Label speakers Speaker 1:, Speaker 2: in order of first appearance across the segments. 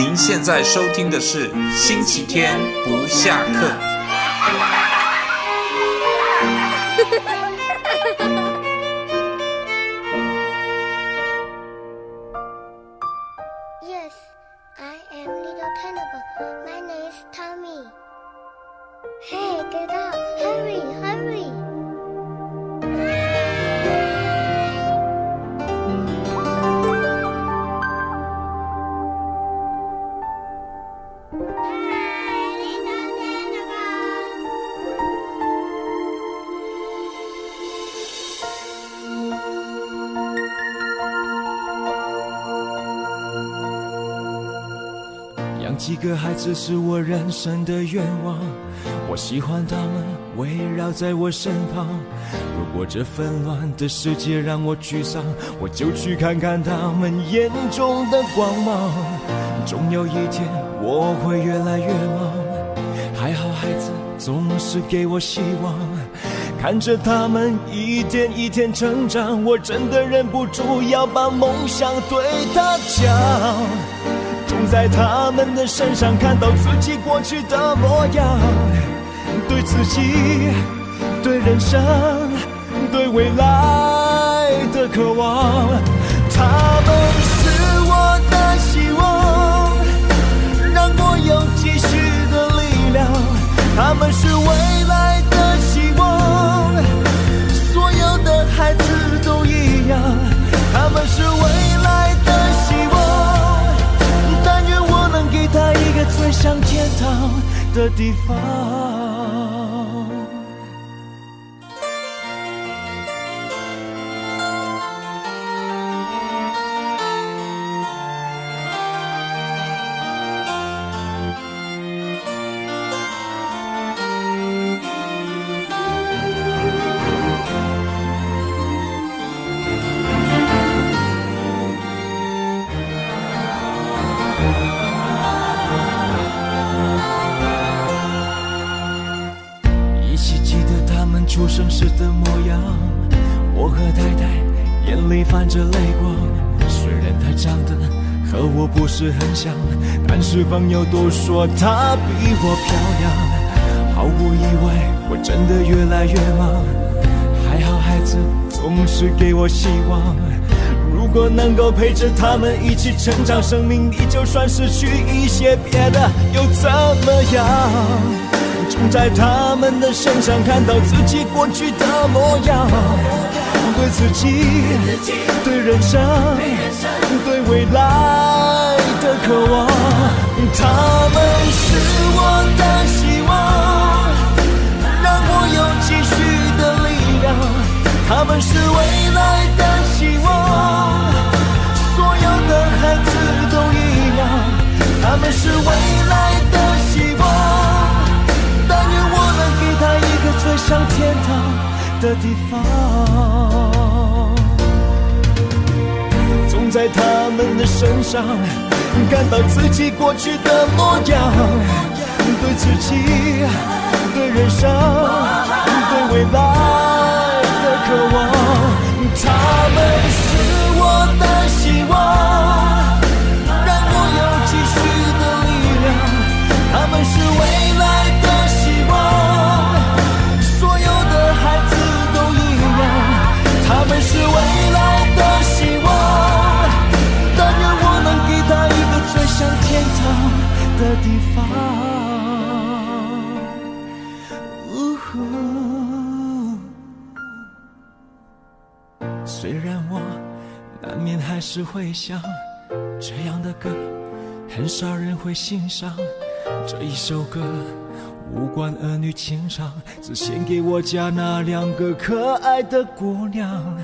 Speaker 1: 您现在收听的是星期天不下
Speaker 2: 课。这是我人生的愿望，我喜欢他们围绕在我身旁。如果这纷乱的世界让我沮丧，我就去看看他们眼中的光芒。总有一天我会越来越忙，还好孩子总是给我希望，看着他们一天一天成长，我真的忍不住要把梦想对他讲。在他们的身上看到自己过去的模样，对自己、对人生、对未来的渴望。他们是我的希望，让我有继续的力量。他们是未地方。朋友都说她比我漂亮。毫无意外，我真的越来越忙。还好孩子总是给我希望。如果能够陪着他们一起成长，生命里就算失去一些别的又怎么样？总在他们的身上看到自己过去的模样。对自己，对人生，对未来。的渴望，他们是我的希望，让我有继续的力量。他们是未来的希望，所有的孩子都一样。他们是未来的希望，但愿我能给他一个最像天堂的地方。在他们的身上。感到自己过去的模样，对自己、的人生、对未来的渴望。他们的地方。呜虽然我难免还是会想，这样的歌很少人会欣赏。这一首歌无关儿女情长，只献给我家那两个可爱的姑娘。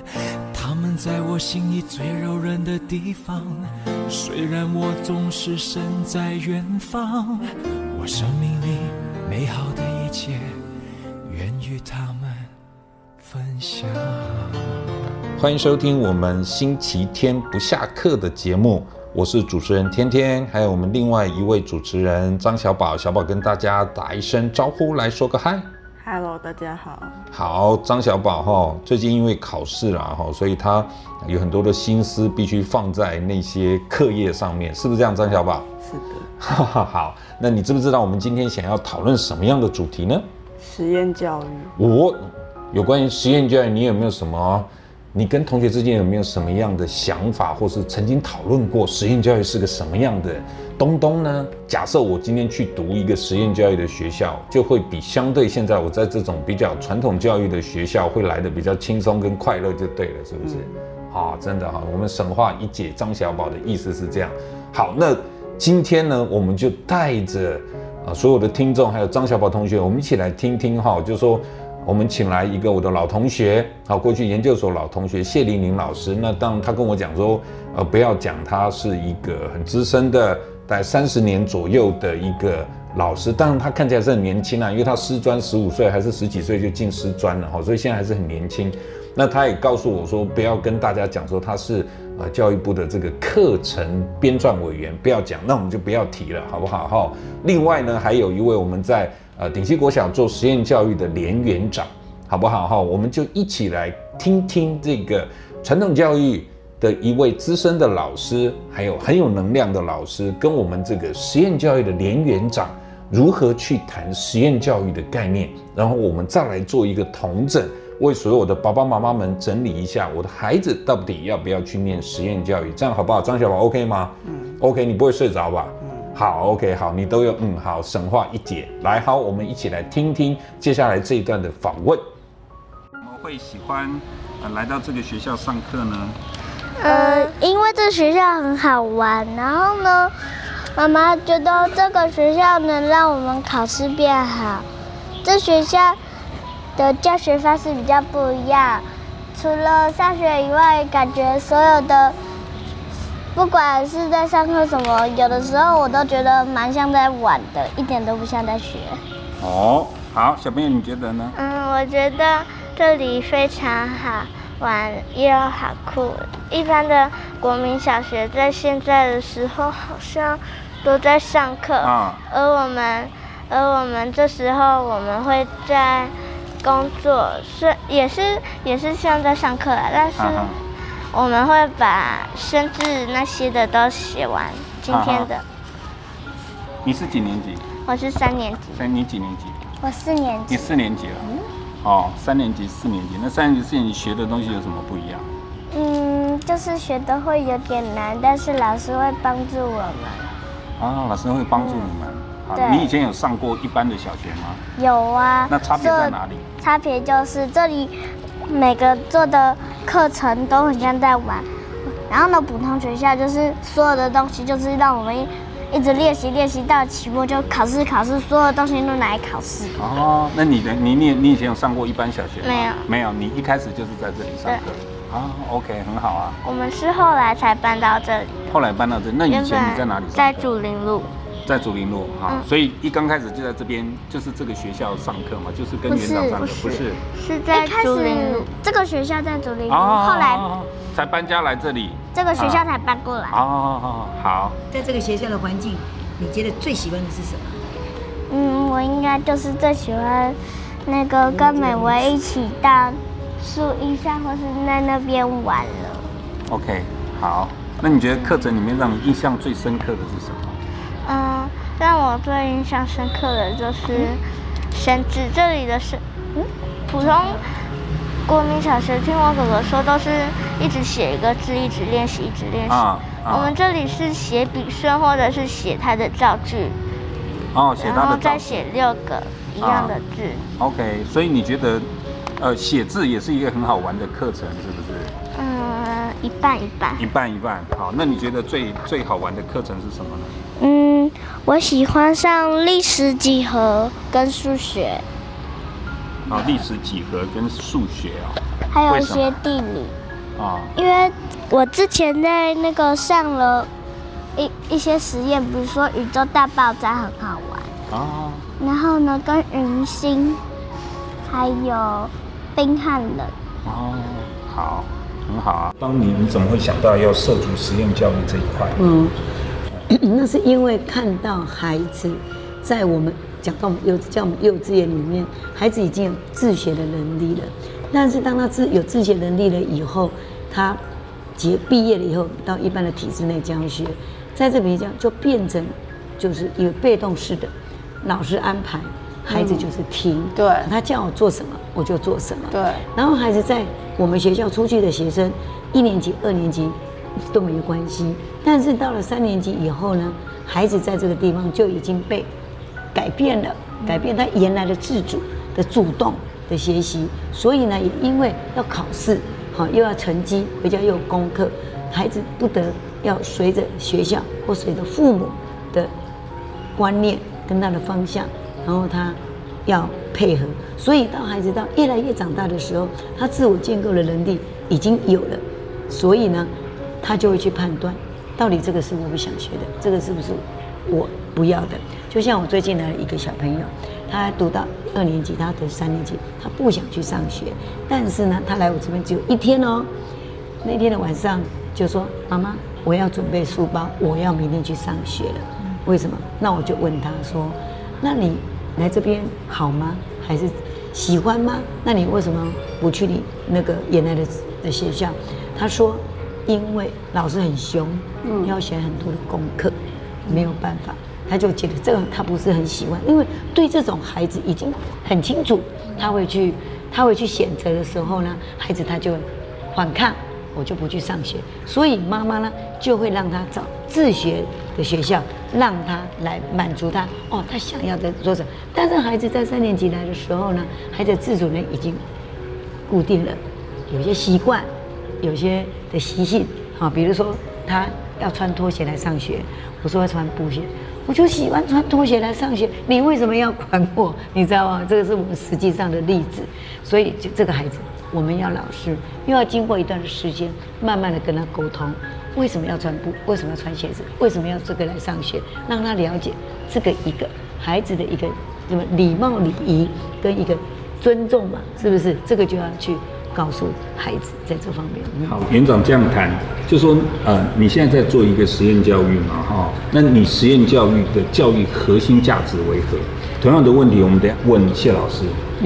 Speaker 2: 她们在我心里最柔软的地方。虽然我总是身在远方，我生命里美好的一切愿与他们分享。
Speaker 1: 欢迎收听我们星期天不下课的节目，我是主持人天天，还有我们另外一位主持人张小宝。小宝跟大家打一声招呼，来说个嗨。
Speaker 3: Hello，大家好。
Speaker 1: 好，张小宝哈，最近因为考试啦哈，所以他有很多的心思必须放在那些课业上面，是不是这样？张小宝？
Speaker 3: 是的。
Speaker 1: 好，那你知不知道我们今天想要讨论什么样的主题呢？
Speaker 3: 实验教育。
Speaker 1: 我有关于实验教育，你有没有什么？你跟同学之间有没有什么样的想法，或是曾经讨论过实验教育是个什么样的东东呢？假设我今天去读一个实验教育的学校，就会比相对现在我在这种比较传统教育的学校会来的比较轻松跟快乐，就对了，是不是？啊、嗯哦，真的哈，我们神话一姐张小宝的意思是这样。好，那今天呢，我们就带着啊所有的听众，还有张小宝同学，我们一起来听听哈，就是说。我们请来一个我的老同学，好，过去研究所老同学谢玲玲老师。那当他跟我讲说，呃，不要讲他是一个很资深的，大概三十年左右的一个老师，当然他看起来是很年轻啊，因为他师专十五岁还是十几岁就进师专了哈，所以现在还是很年轻。那他也告诉我说，不要跟大家讲说他是呃教育部的这个课程编撰委员，不要讲，那我们就不要提了，好不好哈？另外呢，还有一位我们在。呃，顶溪国小做实验教育的连园长，好不好哈？我们就一起来听听这个传统教育的一位资深的老师，还有很有能量的老师，跟我们这个实验教育的连园长如何去谈实验教育的概念，然后我们再来做一个统整，为所有的爸爸妈妈们整理一下，我的孩子到底要不要去念实验教育，这样好不好？张小宝，OK 吗？嗯，OK，你不会睡着吧？好，OK，好，你都有，嗯，好，神话一姐，来，好，我们一起来听听接下来这一段的访问。怎么会喜欢呃来到这个学校上课呢？
Speaker 4: 呃，因为这学校很好玩，然后呢，妈妈觉得这个学校能让我们考试变好。这学校的教学方式比较不一样，除了上学以外，感觉所有的。不管是在上课什么，有的时候我都觉得蛮像在玩的，一点都不像在学。
Speaker 1: 哦，好，小朋友你觉得呢？
Speaker 4: 嗯，我觉得这里非常好玩，又好酷。一般的国民小学在现在的时候好像都在上课，啊，而我们，而我们这时候我们会在工作，是也是也是像在上课啊，但是。啊我们会把生字那些的都写完。今天的。啊、
Speaker 1: 你是几年级？
Speaker 4: 我是三年级。
Speaker 1: 三，你几年级？
Speaker 4: 我四年级。
Speaker 1: 你四年级了。嗯。哦，三年级、四年级，那三年级、四年级学的东西有什么不一样？
Speaker 4: 嗯，就是学的会有点难，但是老师会帮助我们。
Speaker 1: 啊，老师会帮助你们。嗯、好，对。你以前有上过一般的小学吗？
Speaker 4: 有啊。
Speaker 1: 那差别在哪里？
Speaker 4: 差别就是这里。每个做的课程都很像在玩，然后呢，普通学校就是所有的东西就是让我们一一直练习练习到期末就考试考试，所有东西都拿来考试。
Speaker 1: 哦，那你的你你你以前有上过一般小学吗？
Speaker 4: 没有，
Speaker 1: 没有，你一开始就是在这里上课。啊，OK，很好啊。
Speaker 4: 我们是后来才搬到这里。
Speaker 1: 后来搬到这里，那以前你在哪里上？
Speaker 4: 在竹林路。
Speaker 1: 在竹林路哈，所以一刚开始就在这边，就是这个学校上课嘛，就是跟园长上课，不是？
Speaker 4: 是在竹林路，这个学校在竹林路，后来
Speaker 1: 才搬家来这里，
Speaker 4: 这个学校才搬过来。
Speaker 1: 哦，好。
Speaker 5: 在这个学校的环境，你觉得最喜欢的是什么？
Speaker 4: 嗯，我应该就是最喜欢那个跟美薇一起到树荫下，或是在那边玩了。
Speaker 1: OK，好。那你觉得课程里面让你印象最深刻的是什
Speaker 4: 么？最印象深刻的就是生字。这里的生，嗯，普通国民小学听我哥哥说，都是一直写一个字，一直练习，一直练习。啊啊、我们这里是写笔顺，或者是写它的造句。
Speaker 1: 哦，写它的造句。然后
Speaker 4: 再写六个一样的字。
Speaker 1: 啊、OK，所以你觉得，呃，写字也是一个很好玩的课程，是不是？
Speaker 4: 嗯，一半一半。
Speaker 1: 一半一半。好，那你觉得最最好玩的课程是什么呢？
Speaker 4: 嗯，我喜欢上历史几何跟数学。
Speaker 1: 啊，历史几何跟数学哦，
Speaker 4: 还有一些地理。啊，因为我之前在那个上了一一些实验，比如说宇宙大爆炸很好玩。啊。然后呢，跟云星，还有冰汉冷。
Speaker 1: 哦，好，很好啊。当年你怎么会想到要涉足实验教育这一块？
Speaker 5: 嗯。那是因为看到孩子在我们讲到我们幼教我们幼稚园里面，孩子已经有自学的能力了。但是当他自有自学能力了以后，他结毕业了以后，到一般的体制内教学，在这边讲就变成就是一个被动式的，老师安排，孩子就是听，
Speaker 6: 嗯、对，
Speaker 5: 他叫我做什么我就做什么，
Speaker 6: 对。
Speaker 5: 然后孩子在我们学校出去的学生，一年级、二年级都没有关系，但是到了三年级以后呢，孩子在这个地方就已经被改变了，改变他原来的自主的主动的学习，所以呢，也因为要考试，好又要成绩，回家又有功课，孩子不得要随着学校或随着父母的观念跟他的方向，然后他要配合，所以到孩子到越来越长大的时候，他自我建构的能力已经有了，所以呢，他就会去判断，到底这个是我不想学的，这个是不是我不要的？就像我最近来了一个小朋友。他读到二年级，他读三年级，他不想去上学，但是呢，他来我这边只有一天哦。那天的晚上就说：“妈妈，我要准备书包，我要明天去上学了。”为什么？那我就问他说：“那你来这边好吗？还是喜欢吗？那你为什么不去你那个原来的的学校？”他说：“因为老师很凶，要写很多的功课，没有办法。”他就觉得这个他不是很喜欢，因为对这种孩子已经很清楚，他会去他会去选择的时候呢，孩子他就反抗，我就不去上学。所以妈妈呢就会让他找自学的学校，让他来满足他哦，他想要的做什么。但是孩子在三年级来的时候呢，孩子自主呢已经固定了，有些习惯，有些的习性啊，比如说他要穿拖鞋来上学，我说要穿布鞋。我就喜欢穿拖鞋来上学，你为什么要管我？你知道吗？这个是我们实际上的例子，所以就这个孩子，我们要老师又要经过一段时间，慢慢的跟他沟通，为什么要穿布？为什么要穿鞋子？为什么要这个来上学？让他了解这个一个孩子的一个什么礼貌礼仪跟一个尊重嘛，是不是？这个就要去。告诉孩子在这方面。
Speaker 7: 好，园长这样谈，就说呃，你现在在做一个实验教育嘛，哈，那你实验教育的教育核心价值为何？同样的问题，我们得问谢老师，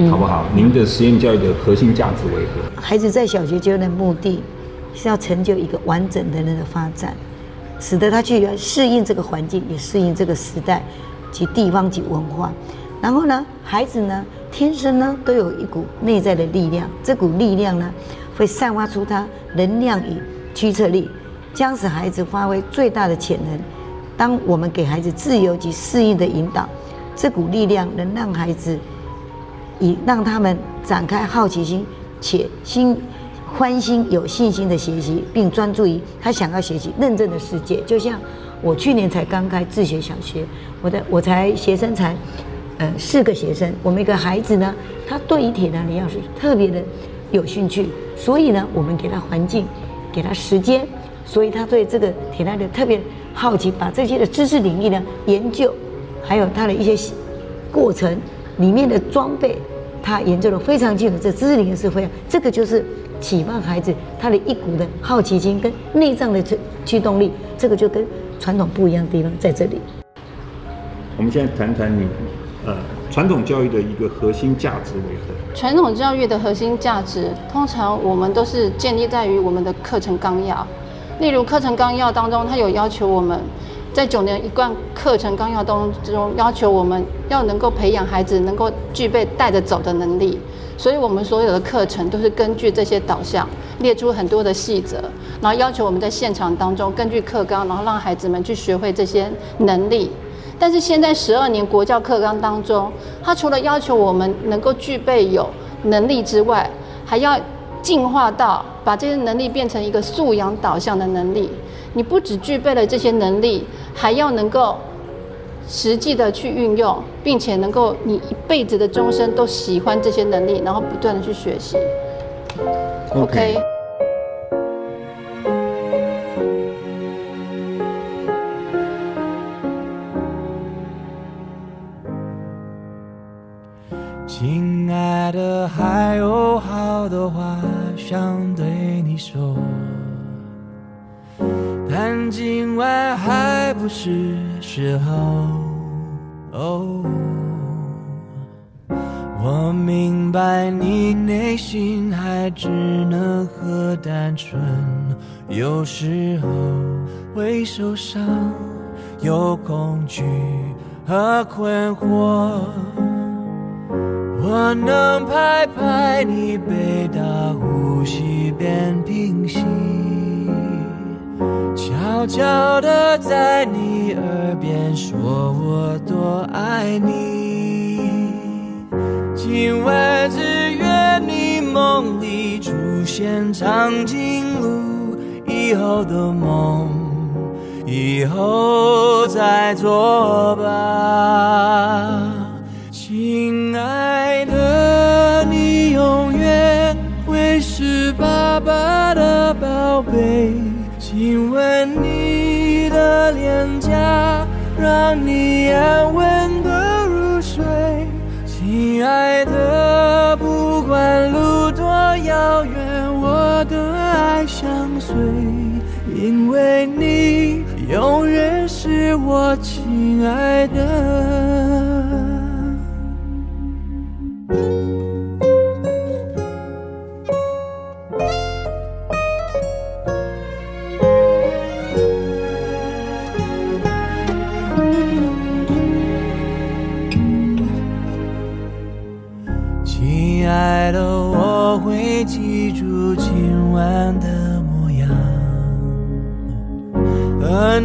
Speaker 7: 好不好？您的实验教育的核心价值为何？
Speaker 5: 孩子在小学阶段的目的是要成就一个完整的人的发展，使得他去适应这个环境，也适应这个时代及地方及文化。然后呢，孩子呢？天生呢都有一股内在的力量，这股力量呢会散发出它能量与驱策力，将使孩子发挥最大的潜能。当我们给孩子自由及适应的引导，这股力量能让孩子以让他们展开好奇心且心欢心有信心的学习，并专注于他想要学习认证的世界。就像我去年才刚开自学小学，我的我才学生才。呃，四个学生，我们一个孩子呢，他对于铁达尼钥匙特别的有兴趣，所以呢，我们给他环境，给他时间，所以他对这个铁达尼特别好奇，把这些的知识领域呢研究，还有他的一些过程里面的装备，他研究的非常清楚。这知识领域是非常，这个就是启发孩子他的一股的好奇心跟内脏的驱驱动力，这个就跟传统不一样的地方在这里。
Speaker 7: 我们现在谈谈你。呃，传统教育的一个核心价值为何？
Speaker 6: 传统教育的核心价值，通常我们都是建立在于我们的课程纲要。例如课程纲要当中，它有要求我们在九年一贯课程纲要当中，要求我们要能够培养孩子能够具备带着走的能力。所以我们所有的课程都是根据这些导向，列出很多的细则，然后要求我们在现场当中根据课纲，然后让孩子们去学会这些能力。但是现在十二年国教课纲当中，它除了要求我们能够具备有能力之外，还要进化到把这些能力变成一个素养导向的能力。你不只具备了这些能力，还要能够实际的去运用，并且能够你一辈子的终身都喜欢这些能力，然后不断的去学习。OK。
Speaker 8: 还有好多话想对你说，但今晚还不是时候。
Speaker 7: 我明白你内心还只能和单纯，有时候会受伤，有恐惧和困惑。我能拍拍你背大呼吸变平息，悄悄地在你耳边说我多爱你。今晚只愿你梦里出现长颈鹿以后的梦，以后再做吧，亲爱爸的宝贝。亲吻你的脸颊，让你安稳的入睡。亲爱的，不管路多遥远，我的爱相随，因为你永远是我亲爱的。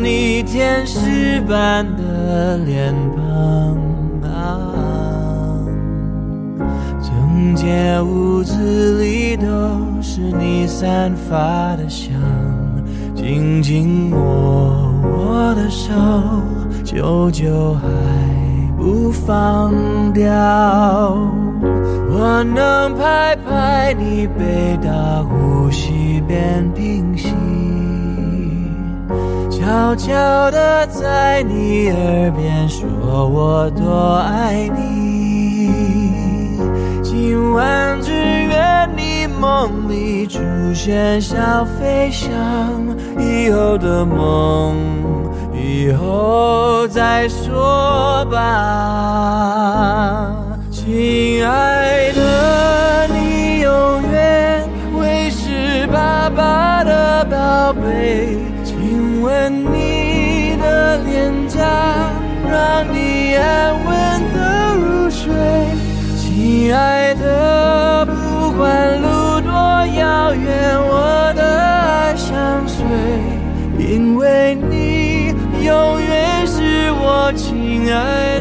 Speaker 7: 你天使般的脸庞啊，整间屋子里都是你散发的香，紧紧握我的手，久久还不放掉。我能拍拍你背大呼吸变平息。悄悄地在你耳边说，我多爱你。今晚只愿你梦里出现小飞象，以后的梦，以后再说吧。亲爱的，你永远会是爸爸的宝贝。吻你的脸颊，让你安稳的入睡。亲爱的，不管路多遥远，我的爱相随，因为你永远是我
Speaker 1: 亲爱。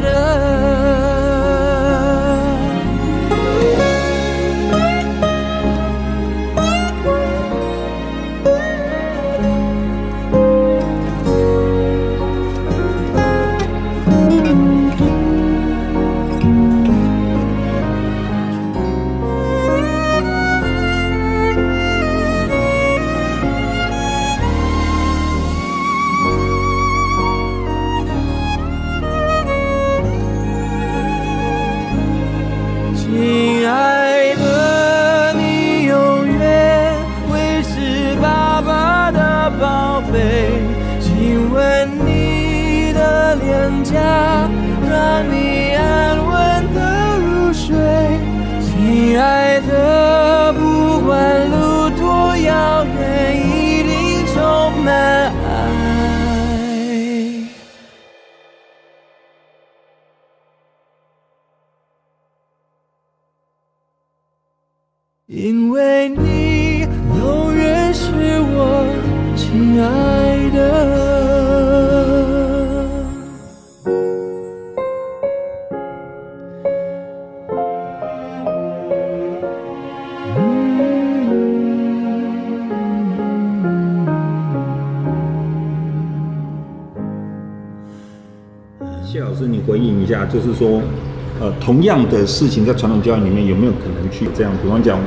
Speaker 1: 同样的事情在传统教育里面有没有可能去这样？比方讲，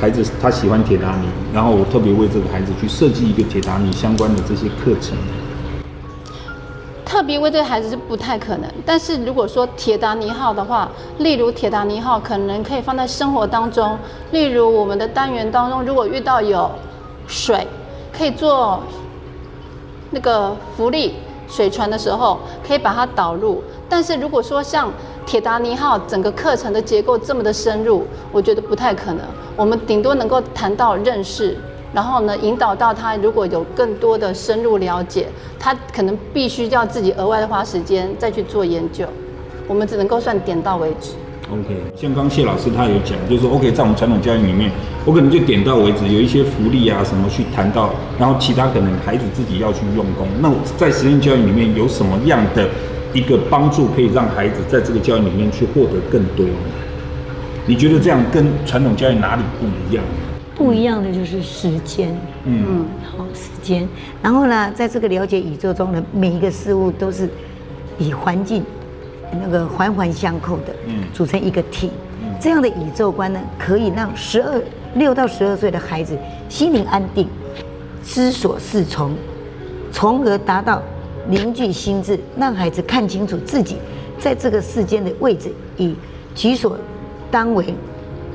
Speaker 1: 孩子他喜欢铁达尼，然后我特别为这个孩子去设计一个铁达尼相关的这些课程。
Speaker 6: 特别为这个孩子是不太可能，但是如果说铁达尼号的话，例如铁达尼号可能可以放在生活当中，例如我们的单元当中，如果遇到有水，可以做那个浮力水船的时候，可以把它导入。但是如果说像铁达尼号整个课程的结构这么的深入，我觉得不太可能。我们顶多能够谈到认识，然后呢，引导到他如果有更多的深入了解，他可能必须要自己额外的花时间再去做研究。我们只能够算点到为止。
Speaker 1: OK，像刚谢老师他有讲，就是说 OK，在我们传统教育里面，我可能就点到为止，有一些福利啊什么去谈到，然后其他可能孩子自己要去用功。那在实验教育里面有什么样的一个帮助，可以让孩子在这个教育里面去获得更多？你觉得这样跟传统教育哪里不一样？
Speaker 5: 不一样的就是时间，嗯，好时间。然后呢，在这个了解宇宙中的每一个事物都是以环境。那个环环相扣的，嗯，组成一个体，嗯，这样的宇宙观呢，可以让十二六到十二岁的孩子心灵安定，知所适从，从而达到凝聚心智，让孩子看清楚自己在这个世间的位置，以己所当为，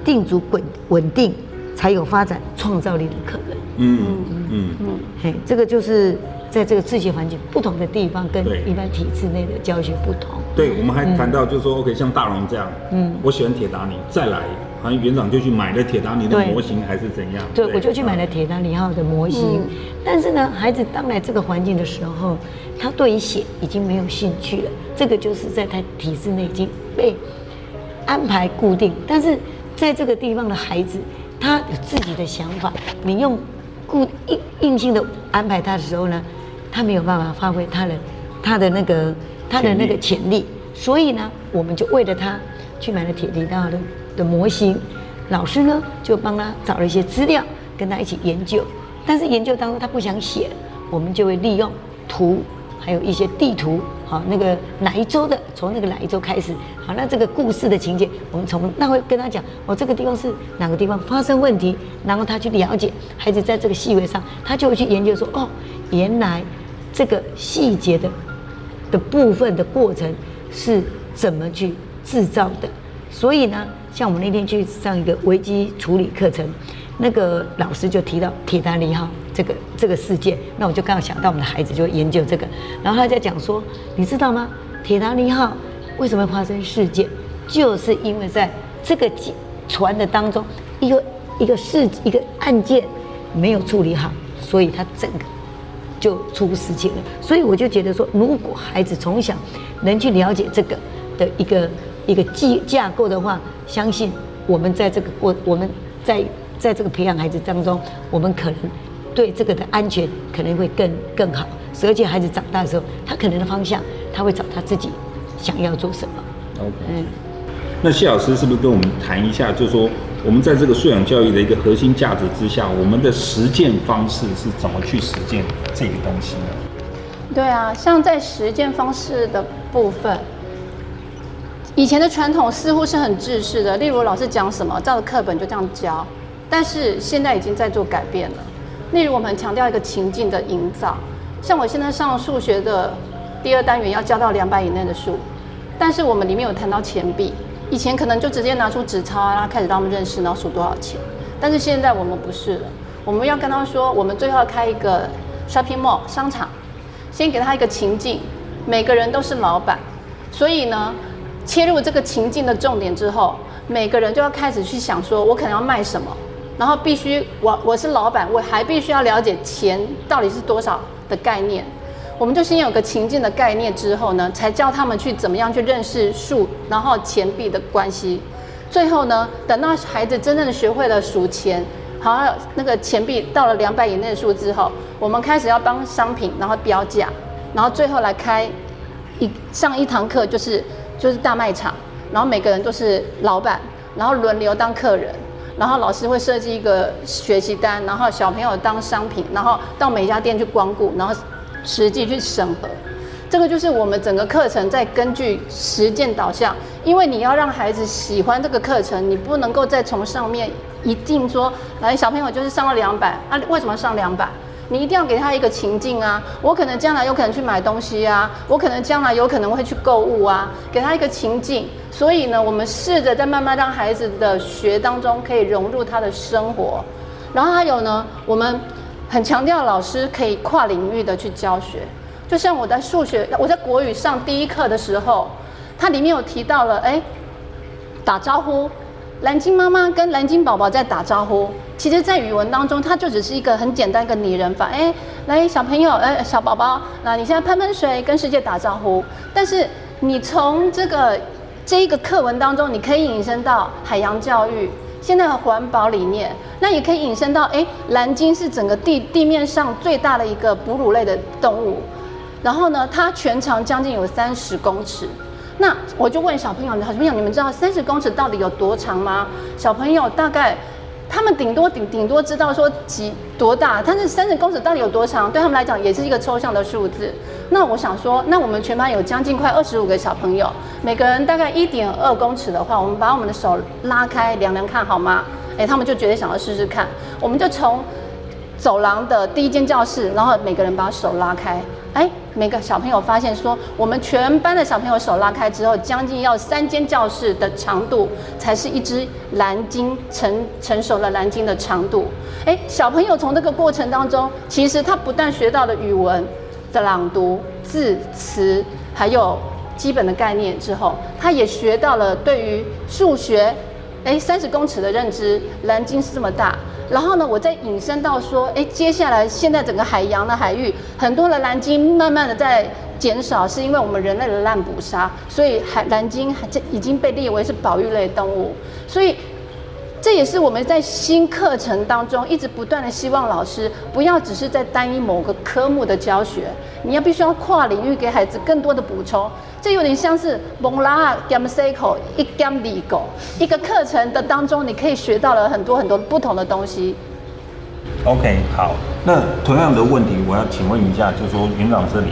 Speaker 5: 定足稳稳定，才有发展创造力的可能。嗯嗯嗯嗯，嘿，这个就是。在这个自学环境不同的地方，跟一般体制内的教学不同。
Speaker 1: 对，我们还谈到，就是说，OK，像大荣这样，嗯，我喜欢铁达尼，再来，好像园长就去买了铁达尼的模型，还是怎样？
Speaker 5: 对，我就去买了铁达尼号的模型。但是呢，孩子当来这个环境的时候，他对于写已经没有兴趣了。这个就是在他体制内已经被安排固定，但是在这个地方的孩子，他有自己的想法。你用固硬硬性的安排他的时候呢？他没有办法发挥他的他的那个他的那个潜力，所以呢，我们就为了他去买了铁达尼号的的模型，老师呢就帮他找了一些资料，跟他一起研究。但是研究当中他不想写，我们就会利用图，还有一些地图，好，那个哪一周的，从那个哪一周开始，好，那这个故事的情节，我们从那会跟他讲，哦，这个地方是哪个地方发生问题，然后他去了解，孩子在这个细微上，他就会去研究说，哦，原来。这个细节的的部分的过程是怎么去制造的？所以呢，像我们那天去上一个危机处理课程，那个老师就提到铁达尼号这个这个事件，那我就刚好想到我们的孩子就研究这个，然后他在讲说，你知道吗？铁达尼号为什么会发生事件？就是因为在这个船的当中，一个一个事一个案件没有处理好，所以它整个。就出事情了，所以我就觉得说，如果孩子从小能去了解这个的一个一个架架构的话，相信我们在这个过我们在在这个培养孩子当中，我们可能对这个的安全可能会更更好。而且孩子长大的时候，他可能的方向他会找他自己想要做什么。
Speaker 1: OK，嗯，那谢老师是不是跟我们谈一下，就是说？我们在这个素养教育的一个核心价值之下，我们的实践方式是怎么去实践这个东西呢？
Speaker 6: 对啊，像在实践方式的部分，以前的传统似乎是很制式的，例如老师讲什么，照着课本就这样教。但是现在已经在做改变了，例如我们强调一个情境的营造，像我现在上数学的第二单元要教到两百以内的数，但是我们里面有谈到钱币。以前可能就直接拿出纸钞啊，然后开始让他们认识，然后数多少钱。但是现在我们不是了，我们要跟他说，我们最后要开一个 shopping mall 商场，先给他一个情境，每个人都是老板，所以呢，切入这个情境的重点之后，每个人就要开始去想说，我可能要卖什么，然后必须我我是老板，我还必须要了解钱到底是多少的概念。我们就先有个情境的概念，之后呢，才教他们去怎么样去认识数，然后钱币的关系。最后呢，等到孩子真正学会了数钱，好像，那个钱币到了两百以内的数之后，我们开始要帮商品然后标价，然后最后来开一上一堂课，就是就是大卖场，然后每个人都是老板，然后轮流当客人，然后老师会设计一个学习单，然后小朋友当商品，然后到每家店去光顾，然后。实际去审核，这个就是我们整个课程在根据实践导向。因为你要让孩子喜欢这个课程，你不能够再从上面一定说，来小朋友就是上了两百啊，为什么上两百？你一定要给他一个情境啊，我可能将来有可能去买东西啊，我可能将来有可能会去购物啊，给他一个情境。所以呢，我们试着在慢慢让孩子的学当中可以融入他的生活。然后还有呢，我们。很强调老师可以跨领域的去教学，就像我在数学，我在国语上第一课的时候，它里面有提到了，哎，打招呼，蓝鲸妈妈跟蓝鲸宝宝在打招呼。其实，在语文当中，它就只是一个很简单的拟人法。哎，来，小朋友，哎，小宝宝，那你现在喷喷水，跟世界打招呼。但是，你从这个这一个课文当中，你可以引申到海洋教育，现在的环保理念，那也可以引申到，哎，蓝鲸是整个地地面上最大的一个哺乳类的动物。然后呢，它全长将近有三十公尺。那我就问小朋友，小朋友，你们知道三十公尺到底有多长吗？小朋友大概。他们顶多顶顶多知道说几多大，但是三十公尺到底有多长，对他们来讲也是一个抽象的数字。那我想说，那我们全班有将近快二十五个小朋友，每个人大概一点二公尺的话，我们把我们的手拉开量量看好吗？诶，他们就觉得想要试试看，我们就从走廊的第一间教室，然后每个人把手拉开。哎，每个小朋友发现说，我们全班的小朋友手拉开之后，将近要三间教室的长度，才是一只蓝鲸成成熟的蓝鲸的长度。哎，小朋友从这个过程当中，其实他不但学到了语文的朗读、字词，还有基本的概念之后，他也学到了对于数学，哎，三十公尺的认知，蓝鲸是这么大。然后呢，我再引申到说，哎，接下来现在整个海洋的海域，很多的蓝鲸慢慢的在减少，是因为我们人类的滥捕杀，所以海蓝鲸还这已经被列为是保育类动物，所以。这也是我们在新课程当中一直不断的希望老师不要只是在单一某个科目的教学，你要必须要跨领域给孩子更多的补充。这有点像是蒙拉加姆塞口一加里狗一个课程的当中，你可以学到了很多很多不同的东西。
Speaker 1: OK，好，那同样的问题我要请问一下，就说园长这里，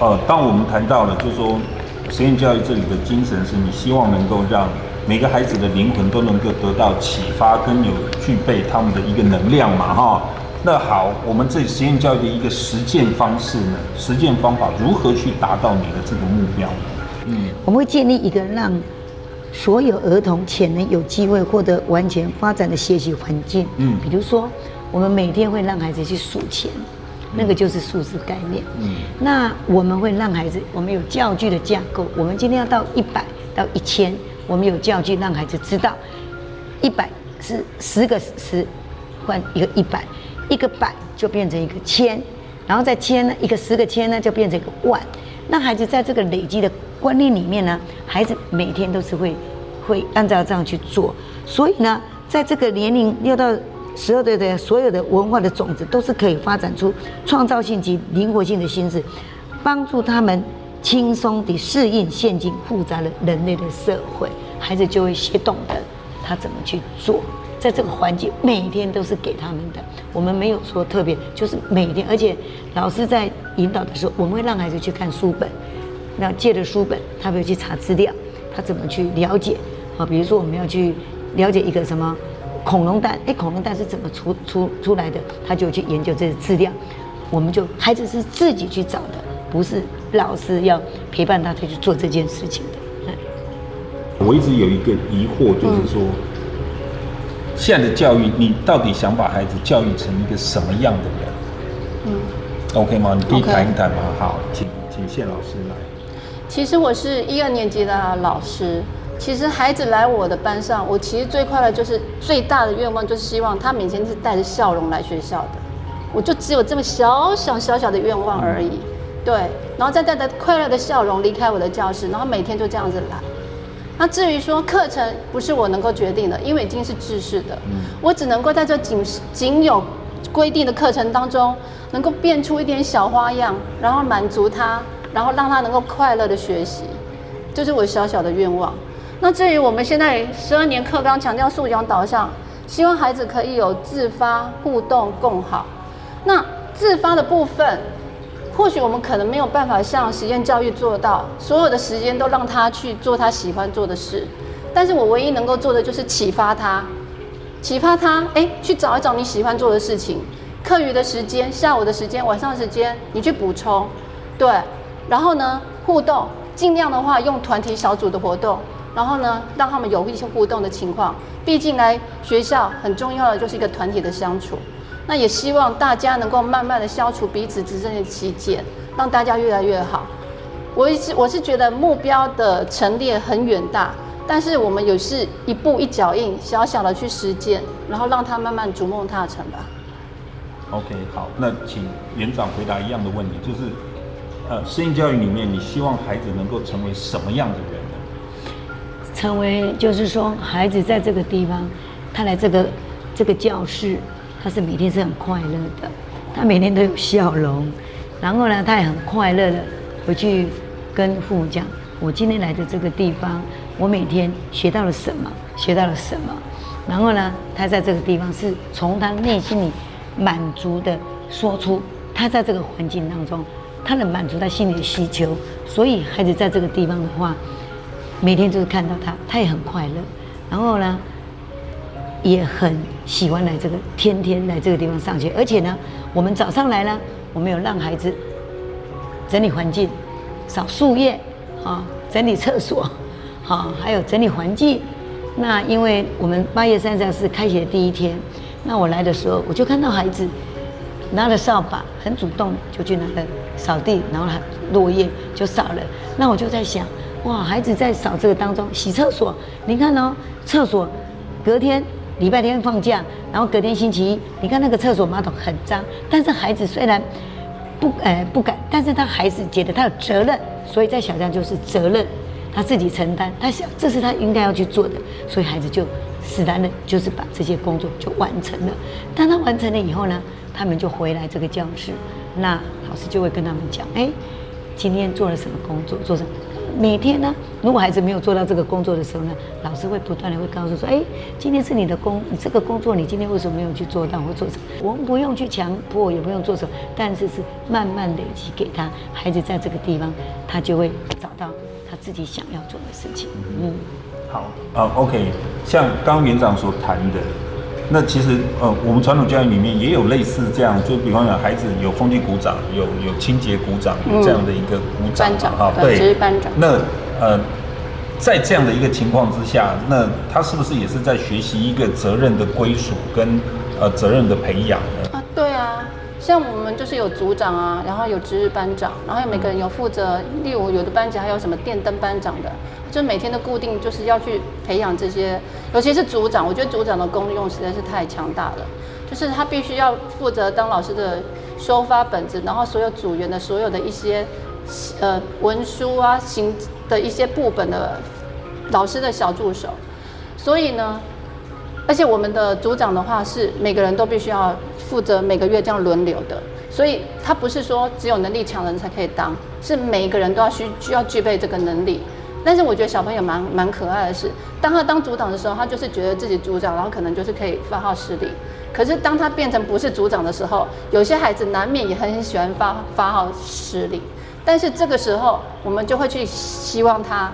Speaker 1: 呃，当我们谈到了就说实验教育这里的精神是你希望能够让。每个孩子的灵魂都能够得到启发，跟有具备他们的一个能量嘛，哈。那好，我们这实验教育的一个实践方式呢，实践方法如何去达到你的这个目标呢？
Speaker 5: 嗯，我们会建立一个让所有儿童潜能有机会获得完全发展的学习环境。嗯，比如说，我们每天会让孩子去数钱，那个就是数字概念。嗯，那我们会让孩子，我们有教具的架构，我们今天要到一百到一千。我们有教具让孩子知道，一百是十个十换一个一百，一个百就变成一个千，然后再千呢，一个十个千呢就变成一个万。那孩子在这个累积的观念里面呢，孩子每天都是会会按照这样去做。所以呢，在这个年龄六到十二岁的所有的文化的种子，都是可以发展出创造性及灵活性的心智，帮助他们。轻松地适应现今复杂的人类的社会，孩子就会学懂得他怎么去做。在这个环境，每天都是给他们的。我们没有说特别，就是每天。而且老师在引导的时候，我们会让孩子去看书本，那借着书本，他会去查资料，他怎么去了解？啊，比如说我们要去了解一个什么恐龙蛋，哎，恐龙蛋是怎么出出出来的？他就去研究这些资料。我们就孩子是自己去找的。不是老师要陪伴他，去做这件事情的。
Speaker 1: 我一直有一个疑惑，就是说，现在的教育，你到底想把孩子教育成一个什么样的人？嗯，OK 吗？你可以谈一谈吗？Okay. 好，请请谢老师来。
Speaker 6: 其实我是一二年级的老师。其实孩子来我的班上，我其实最快乐就是最大的愿望，就是希望他每天是带着笑容来学校的。我就只有这么小小小小的愿望而已。嗯对，然后再带着快乐的笑容离开我的教室，然后每天就这样子来。那至于说课程不是我能够决定的，因为已经是制式的，嗯、我只能够在这仅仅有规定的课程当中，能够变出一点小花样，然后满足他，然后让他能够快乐的学习，这、就是我小小的愿望。那至于我们现在十二年课纲强调素养导向，希望孩子可以有自发、互动、共好。那自发的部分。或许我们可能没有办法像实验教育做到，所有的时间都让他去做他喜欢做的事，但是我唯一能够做的就是启发他，启发他，哎，去找一找你喜欢做的事情，课余的时间、下午的时间、晚上的时间，你去补充，对，然后呢，互动，尽量的话用团体小组的活动，然后呢，让他们有一些互动的情况，毕竟来学校很重要的就是一个团体的相处。那也希望大家能够慢慢的消除彼此之间的歧见，让大家越来越好。我一直我是觉得目标的陈列很远大，但是我们有是一步一脚印，小小的去实践，然后让他慢慢逐梦踏成吧。
Speaker 1: OK，好，那请园长回答一样的问题，就是，呃，适应教育里面，你希望孩子能够成为什么样的人呢？
Speaker 5: 成为就是说，孩子在这个地方，他来这个这个教室，他是每天是很快乐的，他每天都有笑容，然后呢，他也很快乐的回去跟父母讲，我今天来的这个地方，我每天学到了什么，学到了什么，然后呢，他在这个地方是从他内心里。满足的说出他在这个环境当中，他能满足他心里的需求，所以孩子在这个地方的话，每天就是看到他，他也很快乐，然后呢，也很喜欢来这个，天天来这个地方上学，而且呢，我们早上来呢，我们有让孩子整理环境，扫树叶，啊，整理厕所，好，还有整理环境。那因为我们八月三十是开学第一天。那我来的时候，我就看到孩子拿着扫把，很主动就去拿了扫地，然后他落叶就扫了。那我就在想，哇，孩子在扫这个当中洗厕所，你看哦，厕所隔天礼拜天放假，然后隔天星期一，你看那个厕所马桶很脏，但是孩子虽然不呃不敢，但是他还是觉得他有责任，所以在小江就是责任，他自己承担，他想这是他应该要去做的，所以孩子就。自然的，就是把这些工作就完成了。当他完成了以后呢，他们就回来这个教室，那老师就会跟他们讲：哎，今天做了什么工作？做什么？每天呢，如果孩子没有做到这个工作的时候呢，老师会不断的会告诉说：哎，今天是你的工，这个工作你今天为什么没有去做到？或做什么？我们不用去强迫，也不用做什么，但是是慢慢累积给他。孩子在这个地方，他就会找到他自己想要做的事情。嗯。
Speaker 1: 好啊，OK，像刚刚园长所谈的，那其实呃，我们传统教育里面也有类似这样，就比方讲，孩子有风纪鼓掌，有有清洁股长这样的一个股长，
Speaker 6: 啊，对，班长。
Speaker 1: 那呃，在这样的一个情况之下，那他是不是也是在学习一个责任的归属跟呃责任的培养呢？
Speaker 6: 啊，对啊。像我们就是有组长啊，然后有值日班长，然后有每个人有负责，例如有的班级还有什么电灯班长的，就每天的固定就是要去培养这些，尤其是组长，我觉得组长的功用实在是太强大了，就是他必须要负责当老师的收发本子，然后所有组员的所有的一些呃文书啊、行的一些部本的老师的小助手，所以呢，而且我们的组长的话是每个人都必须要。负责每个月这样轮流的，所以他不是说只有能力强的人才可以当，是每一个人都要需需要具备这个能力。但是我觉得小朋友蛮蛮可爱的是，当他当组长的时候，他就是觉得自己组长，然后可能就是可以发号施令。可是当他变成不是组长的时候，有些孩子难免也很喜欢发发号施令。但是这个时候，我们就会去希望他，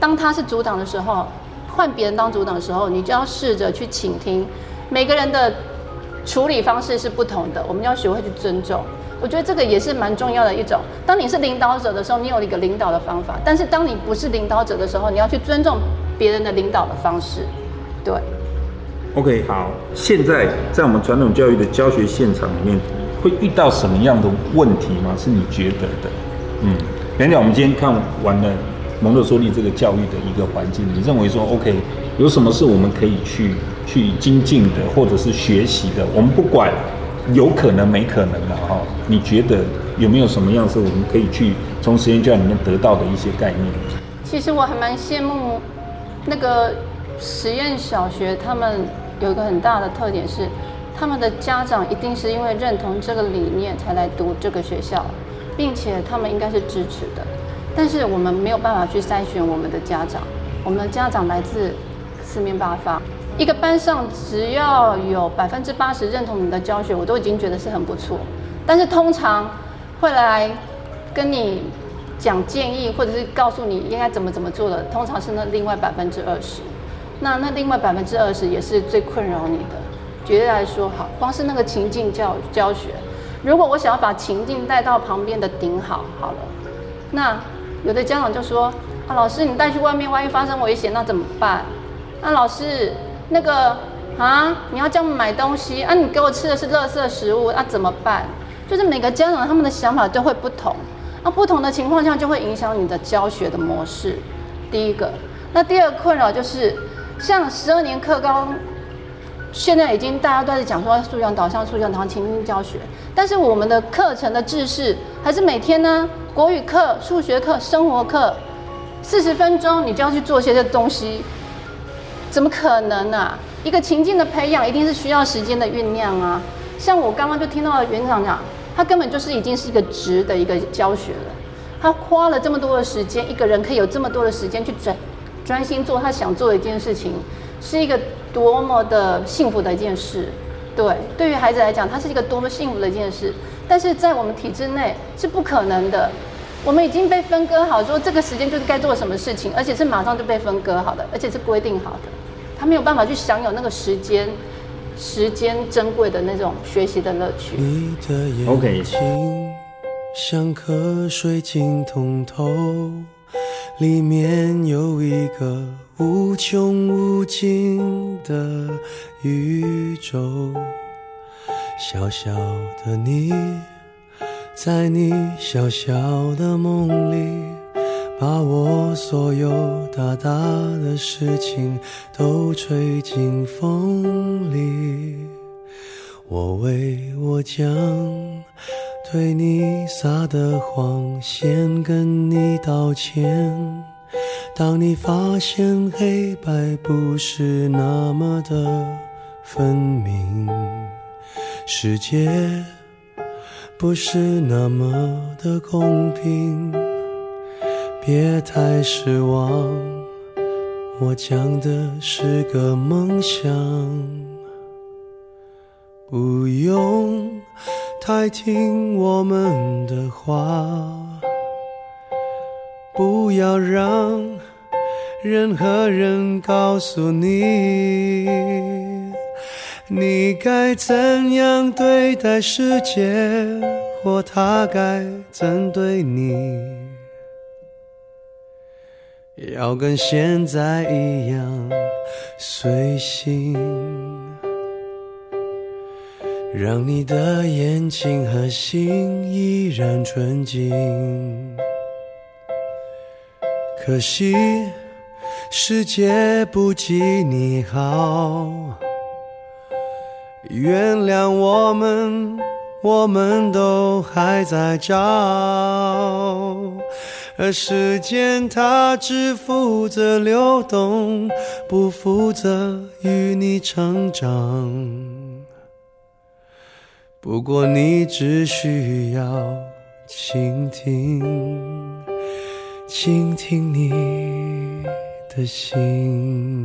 Speaker 6: 当他是组长的时候，换别人当组长的时候，你就要试着去倾听每个人的。处理方式是不同的，我们要学会去尊重。我觉得这个也是蛮重要的一种。当你是领导者的时候，你有一个领导的方法；但是当你不是领导者的时候，你要去尊重别人的领导的方式。对。
Speaker 1: OK，好。现在在我们传统教育的教学现场里面，会遇到什么样的问题吗？是你觉得的？嗯，原来我们今天看完了蒙特梭利这个教育的一个环境，你认为说 OK，有什么是我们可以去？去精进的，或者是学习的，我们不管有可能没可能的哈。你觉得有没有什么样是我们可以去从实验教里面得到的一些概念？
Speaker 6: 其实我还蛮羡慕那个实验小学，他们有一个很大的特点是，他们的家长一定是因为认同这个理念才来读这个学校，并且他们应该是支持的。但是我们没有办法去筛选我们的家长，我们的家长来自四面八方。一个班上只要有百分之八十认同你的教学，我都已经觉得是很不错。但是通常会来跟你讲建议，或者是告诉你应该怎么怎么做的，通常是那另外百分之二十。那那另外百分之二十也是最困扰你的。举例来说，好，光是那个情境教教学，如果我想要把情境带到旁边的顶好好了，那有的家长就说：啊，老师，你带去外面，万一发生危险，那怎么办？那老师。那个啊，你要叫我们买东西啊？你给我吃的是垃圾食物啊？怎么办？就是每个家长他们的想法都会不同那不同的情况下就会影响你的教学的模式。第一个，那第二个困扰就是，像十二年课纲，现在已经大家都在讲说素养导向、素养导向、情境教学，但是我们的课程的制式还是每天呢，国语课、数学课、生活课，四十分钟你就要去做些这东西，怎么可能啊？一个情境的培养一定是需要时间的酝酿啊。像我刚刚就听到了园长讲，他根本就是已经是一个职的一个教学了。他花了这么多的时间，一个人可以有这么多的时间去专专心做他想做的一件事情，是一个多么的幸福的一件事。对，对于孩子来讲，他是一个多么幸福的一件事。但是在我们体制内是不可能的。我们已经被分割好，说这个时间就是该做什么事情，而且是马上就被分割好的，而且是规定好的。他没有办法去享有那个时间。时间珍贵的那种学习的乐趣。
Speaker 8: 你的眼睛像颗水晶通透，里面有一个无穷无尽的宇宙。小小的你，在你小小的梦里。把我所有大大的事情都吹进风里，我为我将对你撒的谎先跟你道歉。当你发现黑白不是那么的分明，世界不是那么的公平。别太失望，我讲的是个梦想，不用太听我们的话，不要让任何人告诉你，你该怎样对待世界，或他该怎对你。要跟现在一样随性，让你的眼睛和心依然纯净。可惜世界不及你好，原谅我们，我们都还在找。而时间它只负责流动，不负责与你成长。不过你只需要倾听，倾听你的心。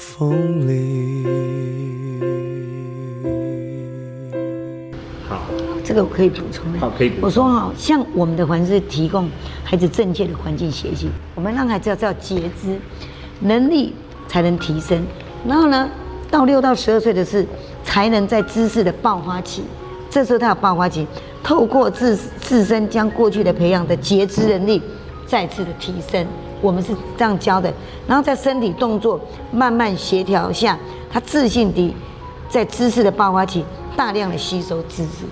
Speaker 8: 风里。
Speaker 5: 这个我可以补充。
Speaker 1: 好，可以补充。
Speaker 5: 我说哈，像我们的环是提供孩子正确的环境学习，我们让孩子要知道节制，能力才能提升。然后呢，到六到十二岁的是才能在知识的爆发期，这时候他有爆发期，透过自自身将过去的培养的节肢能力再次的提升。我们是这样教的。然后在身体动作慢慢协调下，他自信地在知识的爆发期大量的吸收知识。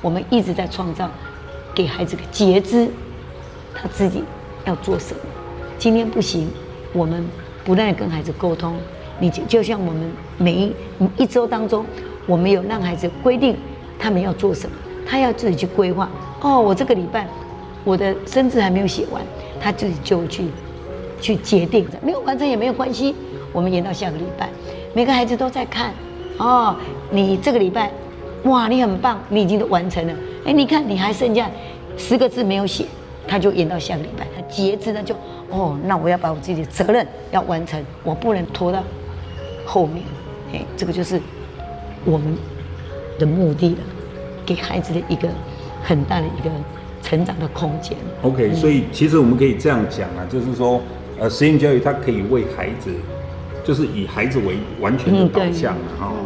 Speaker 5: 我们一直在创造，给孩子个觉知，他自己要做什么。今天不行，我们不断跟孩子沟通。你就就像我们每一一周当中，我们有让孩子规定他们要做什么，他要自己去规划。哦，我这个礼拜我的生字还没有写完，他自己就去去决定，没有完成也没有关系，我们延到下个礼拜。每个孩子都在看，哦，你这个礼拜。哇，你很棒，你已经都完成了。哎，你看你还剩下十个字没有写，他就延到下个礼拜。他节制呢就，哦，那我要把我自己的责任要完成，我不能拖到后面。哎，这个就是我们的目的了。给孩子的一个很大的一个成长的空间。
Speaker 1: OK，、嗯、所以其实我们可以这样讲啊，就是说，呃，实验教育它可以为孩子，就是以孩子为完全的导向哈、嗯。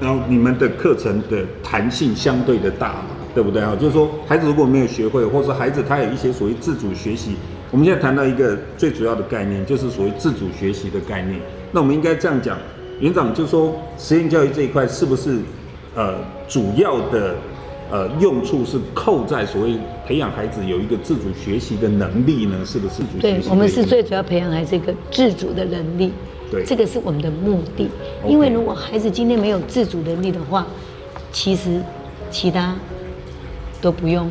Speaker 1: 然后你们的课程的弹性相对的大嘛，对不对啊？就是说，孩子如果没有学会，或者说孩子他有一些所谓自主学习，我们现在谈到一个最主要的概念，就是所谓自主学习的概念。那我们应该这样讲，园长就说，实验教育这一块是不是？呃，主要的呃用处是扣在所谓培养孩子有一个自主学习的能力呢？是不是自主学习？
Speaker 5: 对，我们是最主要培养孩子一个自主的能力。
Speaker 1: 对，
Speaker 5: 这个是我们的目的。因为如果孩子今天没有自主能力的话，其实其他都不用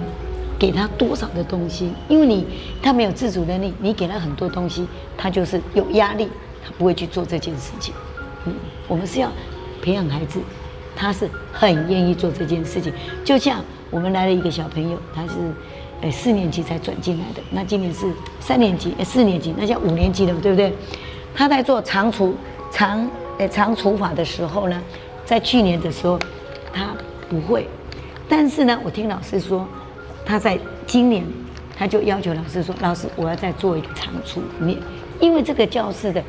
Speaker 5: 给他多少的东西，因为你他没有自主能力，你给他很多东西，他就是有压力，他不会去做这件事情。嗯，我们是要培养孩子。他是很愿意做这件事情，就像我们来了一个小朋友，他是，呃，四年级才转进来的，那今年是三年级，呃，四年级，那叫五年级了，对不对？他在做长除长，呃，长除法的时候呢，在去年的时候他不会，但是呢，我听老师说，他在今年他就要求老师说，老师我要再做一个长除面，因为这个教室的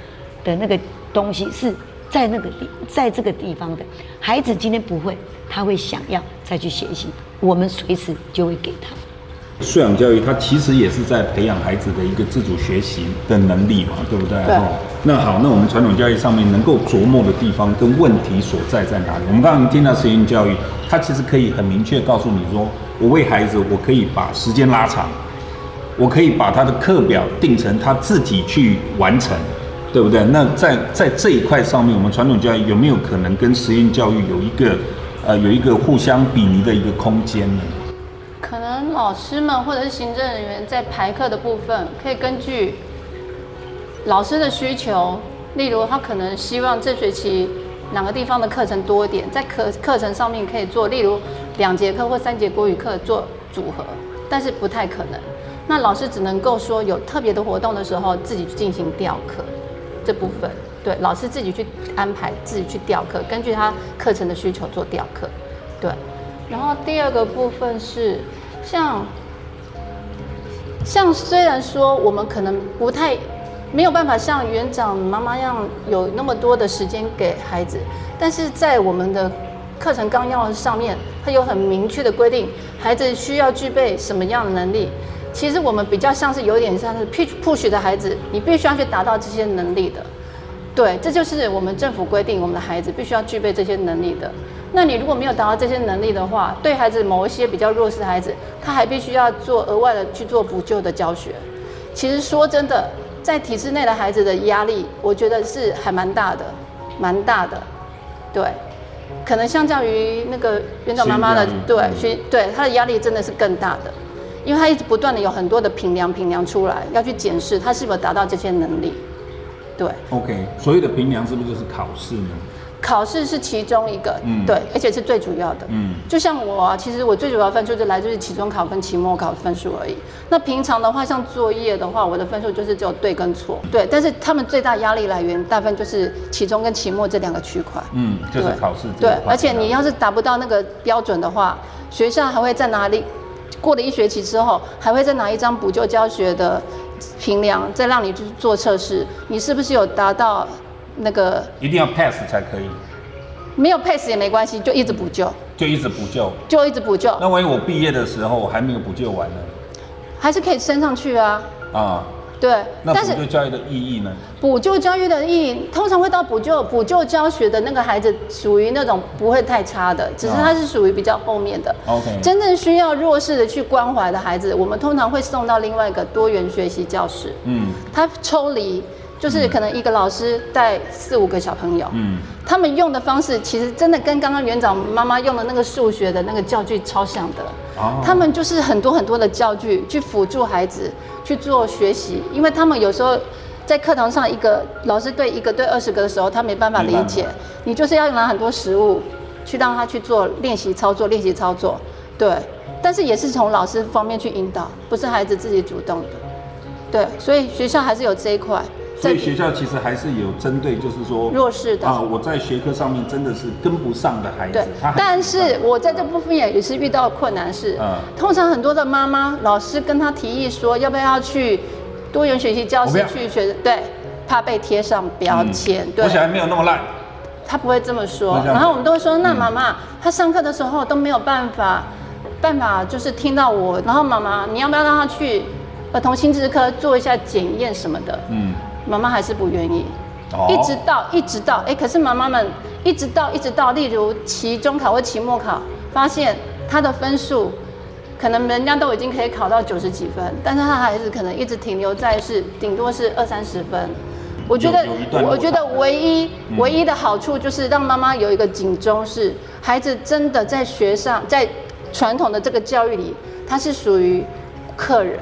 Speaker 5: 的那个东西是。在那个地，在这个地方的孩子今天不会，他会想要再去学习，我们随时就会给他。
Speaker 1: 素养教育它其实也是在培养孩子的一个自主学习的能力嘛，对不对？
Speaker 5: 对。
Speaker 1: 那好，那我们传统教育上面能够琢磨的地方跟问题所在在哪里？我们刚刚听到实验教育，它其实可以很明确告诉你说，我为孩子，我可以把时间拉长，我可以把他的课表定成他自己去完成。对不对？那在在这一块上面，我们传统教育有没有可能跟实验教育有一个，呃，有一个互相比拟的一个空间呢？
Speaker 6: 可能老师们或者是行政人员在排课的部分，可以根据老师的需求，例如他可能希望这学期哪个地方的课程多一点，在课课程上面可以做，例如两节课或三节国语课做组合，但是不太可能。那老师只能够说有特别的活动的时候，自己去进行调课。这部分对老师自己去安排，自己去调课，根据他课程的需求做调课，对。然后第二个部分是像像虽然说我们可能不太没有办法像园长妈妈一样有那么多的时间给孩子，但是在我们的课程纲要上面，它有很明确的规定，孩子需要具备什么样的能力。其实我们比较像是有点像是 push push 的孩子，你必须要去达到这些能力的，对，这就是我们政府规定我们的孩子必须要具备这些能力的。那你如果没有达到这些能力的话，对孩子某一些比较弱势的孩子，他还必须要做额外的去做补救的教学。其实说真的，在体制内的孩子的压力，我觉得是还蛮大的，蛮大的，对，可能相较于那个园长妈妈的，对，学对他的压力真的是更大的。因为他一直不断的有很多的评量评量出来，要去检视他是否达到这些能力。对
Speaker 1: ，OK，所有的评量是不是就是考试呢？
Speaker 6: 考试是其中一个，嗯，对，而且是最主要的，嗯，就像我啊，其实我最主要分数就来自于期中考跟期末考的分数而已。那平常的话，像作业的话，我的分数就是只有对跟错，对。但是他们最大压力来源，大部分就是期中跟期末这两个区块，
Speaker 1: 嗯，就是考试。
Speaker 6: 对，而且你要是达不到那个标准的话，学校还会在哪里？过了一学期之后，还会再拿一张补救教学的评量，再让你去做测试，你是不是有达到那个？
Speaker 1: 一定要 pass 才可以。
Speaker 6: 没有 pass 也没关系，就一直补救。
Speaker 1: 就一直补救。
Speaker 6: 就一直补救。
Speaker 1: 那万一我毕业的时候我还没有补救完呢？
Speaker 6: 还是可以升上去啊。啊。对，
Speaker 1: 那补救教育的意义呢？
Speaker 6: 补救教育的意义，通常会到补救补救教学的那个孩子，属于那种不会太差的，只是他是属于比较后面的。OK，真正需要弱势的去关怀的孩子，我们通常会送到另外一个多元学习教室。嗯，他抽离。就是可能一个老师带四五个小朋友，嗯，他们用的方式其实真的跟刚刚园长妈妈用的那个数学的那个教具超像的。哦，他们就是很多很多的教具去辅助孩子去做学习，因为他们有时候在课堂上一个老师对一个对二十个的时候，他没办法理解，你就是要拿很多实物去让他去做练习操作，练习操作，对，但是也是从老师方面去引导，不是孩子自己主动的，对，所以学校还是有这一块。
Speaker 1: 所以学校其实还是有针对，就是说
Speaker 6: 弱势的
Speaker 1: 啊，我在学科上面真的是跟不上的孩子。
Speaker 6: 对，但是我在这部分也也是遇到困难是，嗯，通常很多的妈妈老师跟他提议说，要不要去多元学习教室去学，对，怕被贴上标签。对，
Speaker 1: 我小孩没有那么烂。
Speaker 6: 他不会这么说，然后我们都会说，那妈妈，他上课的时候都没有办法，办法就是听到我，然后妈妈，你要不要让他去儿童心智科做一下检验什么的？嗯，妈妈还是不愿意，一直到一直到，哎，可是妈妈们一直到一直到，例如期中考或期末考，发现他的分数可能人家都已经可以考到九十几分，但是他还是可能一直停留在是顶多是二三十分。我觉得，我觉得唯一唯一的好处就是让妈妈有一个警钟，是孩子真的在学上，在传统的这个教育里，他是属于客人。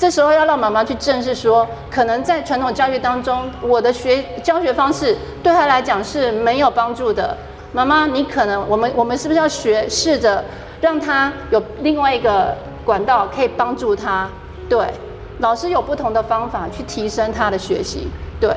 Speaker 6: 这时候要让妈妈去正视说，可能在传统教育当中，我的学教学方式对他来讲是没有帮助的。妈妈，你可能我们我们是不是要学试着让他有另外一个管道可以帮助他？对，老师有不同的方法去提升他的学习。对，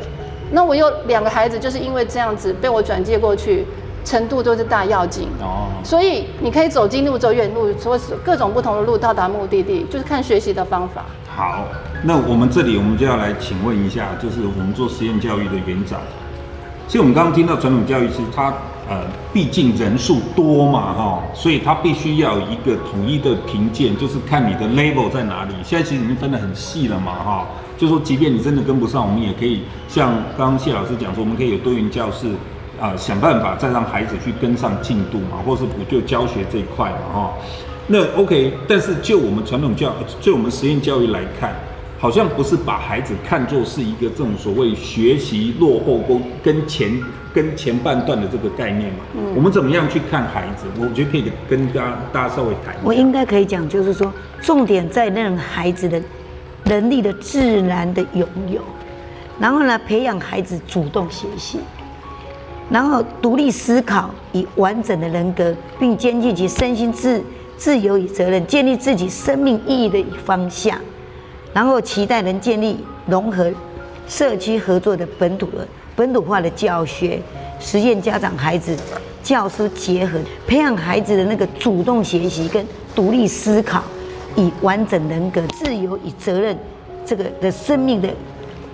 Speaker 6: 那我有两个孩子，就是因为这样子被我转介过去，程度都是大要紧哦。所以你可以走近路，走远路，说各种不同的路到达目的地，就是看学习的方法。
Speaker 1: 好，那我们这里我们就要来请问一下，就是我们做实验教育的园长。其实我们刚刚听到传统教育，其实它呃，毕竟人数多嘛，哈，所以它必须要有一个统一的评鉴，就是看你的 level 在哪里。现在其实已经分得很细了嘛，哈。就说，即便你真的跟不上，我们也可以像刚刚谢老师讲说，我们可以有多元教室，啊、想办法再让孩子去跟上进度嘛，或是补救教学这一块嘛，哈。那 OK，但是就我们传统教，就我们实验教育来看，好像不是把孩子看作是一个这种所谓学习落后跟跟前跟前半段的这个概念嘛。嗯。我们怎么样去看孩子？我觉得可以跟大家大家稍微谈一下。
Speaker 5: 我应该可以讲，就是说，重点在让孩子的。能力的自然的拥有，然后呢，培养孩子主动学习，然后独立思考，以完整的人格，并兼具其身心自自由与责任，建立自己生命意义的方向，然后期待能建立融合社区合作的本土的本土化的教学，实现家长、孩子、教师结合，培养孩子的那个主动学习跟独立思考。以完整人格、自由与责任，这个的生命的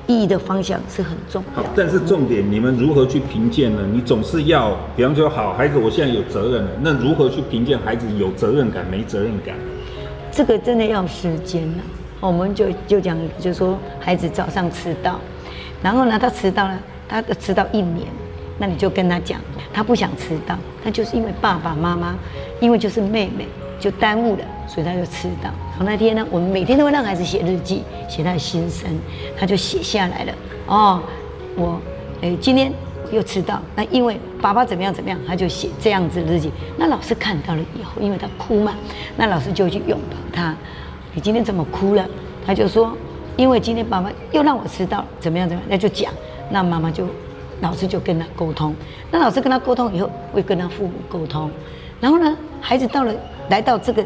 Speaker 5: 意义的方向是很重要。
Speaker 1: 但是重点，你们如何去评鉴呢？你总是要，比方说，好孩子，我现在有责任了，那如何去评鉴孩子有责任感没责任感？
Speaker 5: 这个真的要时间了。我们就就讲，就说孩子早上迟到，然后呢，他迟到了，他迟到一年，那你就跟他讲，他不想迟到，他就是因为爸爸妈妈，因为就是妹妹。就耽误了，所以他就迟到。然后那天呢，我们每天都会让孩子写日记，写他的心声，他就写下来了。哦，我，哎，今天又迟到，那因为爸爸怎么样怎么样，他就写这样子的日记。那老师看到了以后，因为他哭嘛，那老师就去拥抱他。你今天怎么哭了？他就说，因为今天爸爸又让我迟到，怎么样怎么样，那就讲。那妈妈就，老师就跟他沟通。那老师跟他沟通以后，会跟他父母沟通。然后呢，孩子到了。来到这个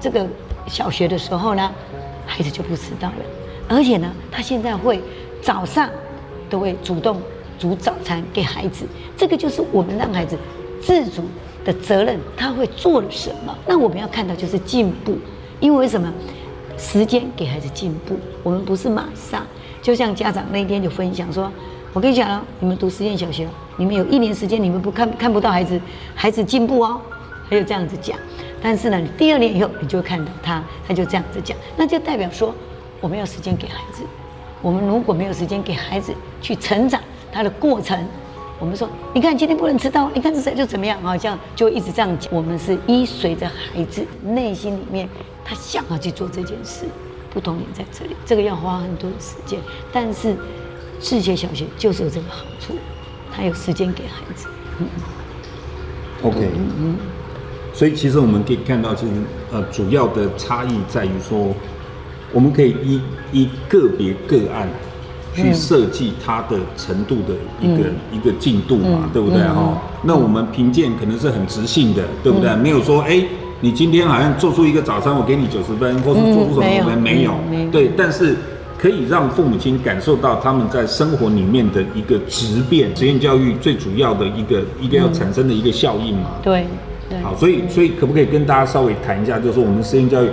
Speaker 5: 这个小学的时候呢，孩子就不迟到了，而且呢，他现在会早上都会主动煮早餐给孩子，这个就是我们让孩子自主的责任，他会做了什么？那我们要看到就是进步，因为为什么？时间给孩子进步，我们不是马上，就像家长那天就分享说，我跟你讲了，你们读实验小学，你们有一年时间，你们不看看不到孩子孩子进步哦，还有这样子讲。但是呢，第二年以后你就会看到他，他就这样子讲，那就代表说我们要时间给孩子。我们如果没有时间给孩子去成长他的过程，我们说你看今天不能迟到，你看这谁就怎么样好像就一直这样讲。我们是依随着孩子内心里面他想要去做这件事，不同点在这里，这个要花很多的时间。但是世界小学就是有这个好处，他有时间给孩子。嗯
Speaker 1: ，OK，嗯嗯。所以其实我们可以看到，其实呃，主要的差异在于说，我们可以依依个别个案去设计它的程度的一个、嗯、一个进度嘛，嗯、对不对哈？嗯、那我们评鉴可能是很直性的，对不对？嗯、没有说哎，你今天好像做出一个早餐，我给你九十分，或者做出什么什么没有，没有，对。但是
Speaker 9: 可以让父母亲感受到他们在生活里面的一个质变。实验教育最主要的一个一个要产生的一个效应嘛？
Speaker 5: 嗯、对对。
Speaker 9: 好，所以所以可不可以跟大家稍微谈一下，就是说我们实验教育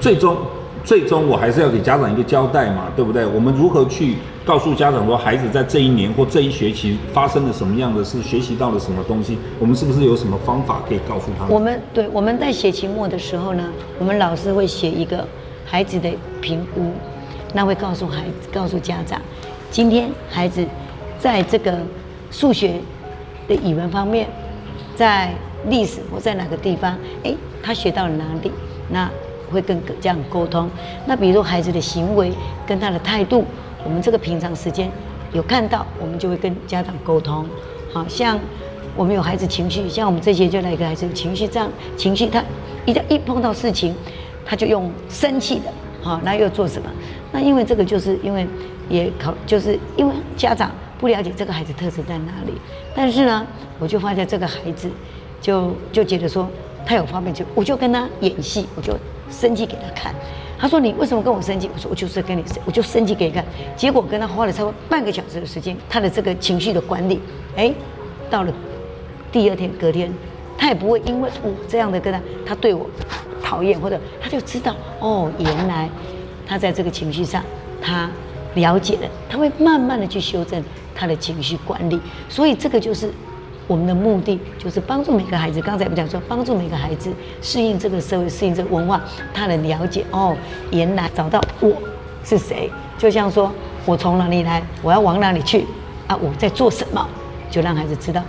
Speaker 9: 最终最终我还是要给家长一个交代嘛，对不对？我们如何去告诉家长说，孩子在这一年或这一学期发生了什么样的事，学习到了什么东西？我们是不是有什么方法可以告诉他们？
Speaker 5: 我们对我们在写期末的时候呢，我们老师会写一个孩子的评估。那会告诉孩子，告诉家长，今天孩子在这个数学的语文方面，在历史或在哪个地方，哎，他学到了哪里？那会跟家长沟通。那比如孩子的行为跟他的态度，我们这个平常时间有看到，我们就会跟家长沟通。好像我们有孩子情绪，像我们这些就来一个孩子情绪这样，情绪他一旦一碰到事情，他就用生气的，好，那又做什么？那因为这个，就是因为也考，就是因为家长不了解这个孩子特质在哪里。但是呢，我就发现这个孩子就就觉得说他有方面，就我就跟他演戏，我就生气给他看。他说：“你为什么跟我生气？”我说：“我就是跟你生，我就生气给你看。”结果跟他花了差不多半个小时的时间，他的这个情绪的管理，哎，到了第二天隔天，他也不会因为我这样的跟他，他对我讨厌或者他就知道哦，原来。他在这个情绪上，他了解了，他会慢慢的去修正他的情绪管理。所以这个就是我们的目的，就是帮助每个孩子。刚才不讲说，帮助每个孩子适应这个社会，适应这个文化，他的了解哦，原来找到我是谁，就像说我从哪里来，我要往哪里去啊，我在做什么，就让孩子知道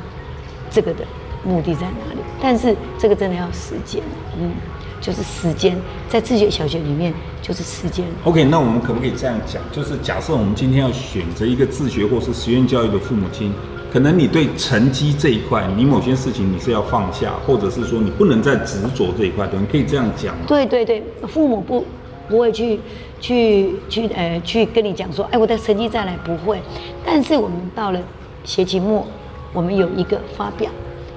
Speaker 5: 这个的目的在哪里。但是这个真的要时间，嗯。就是时间，在自学小学里面就是时间。
Speaker 9: OK，那我们可不可以这样讲？就是假设我们今天要选择一个自学或是实验教育的父母亲，可能你对成绩这一块，你某些事情你是要放下，或者是说你不能再执着这一块，你可以这样讲吗？
Speaker 5: 对对对，父母不不会去去去呃去跟你讲说，哎，我的成绩再来不会。但是我们到了学期末，我们有一个发表，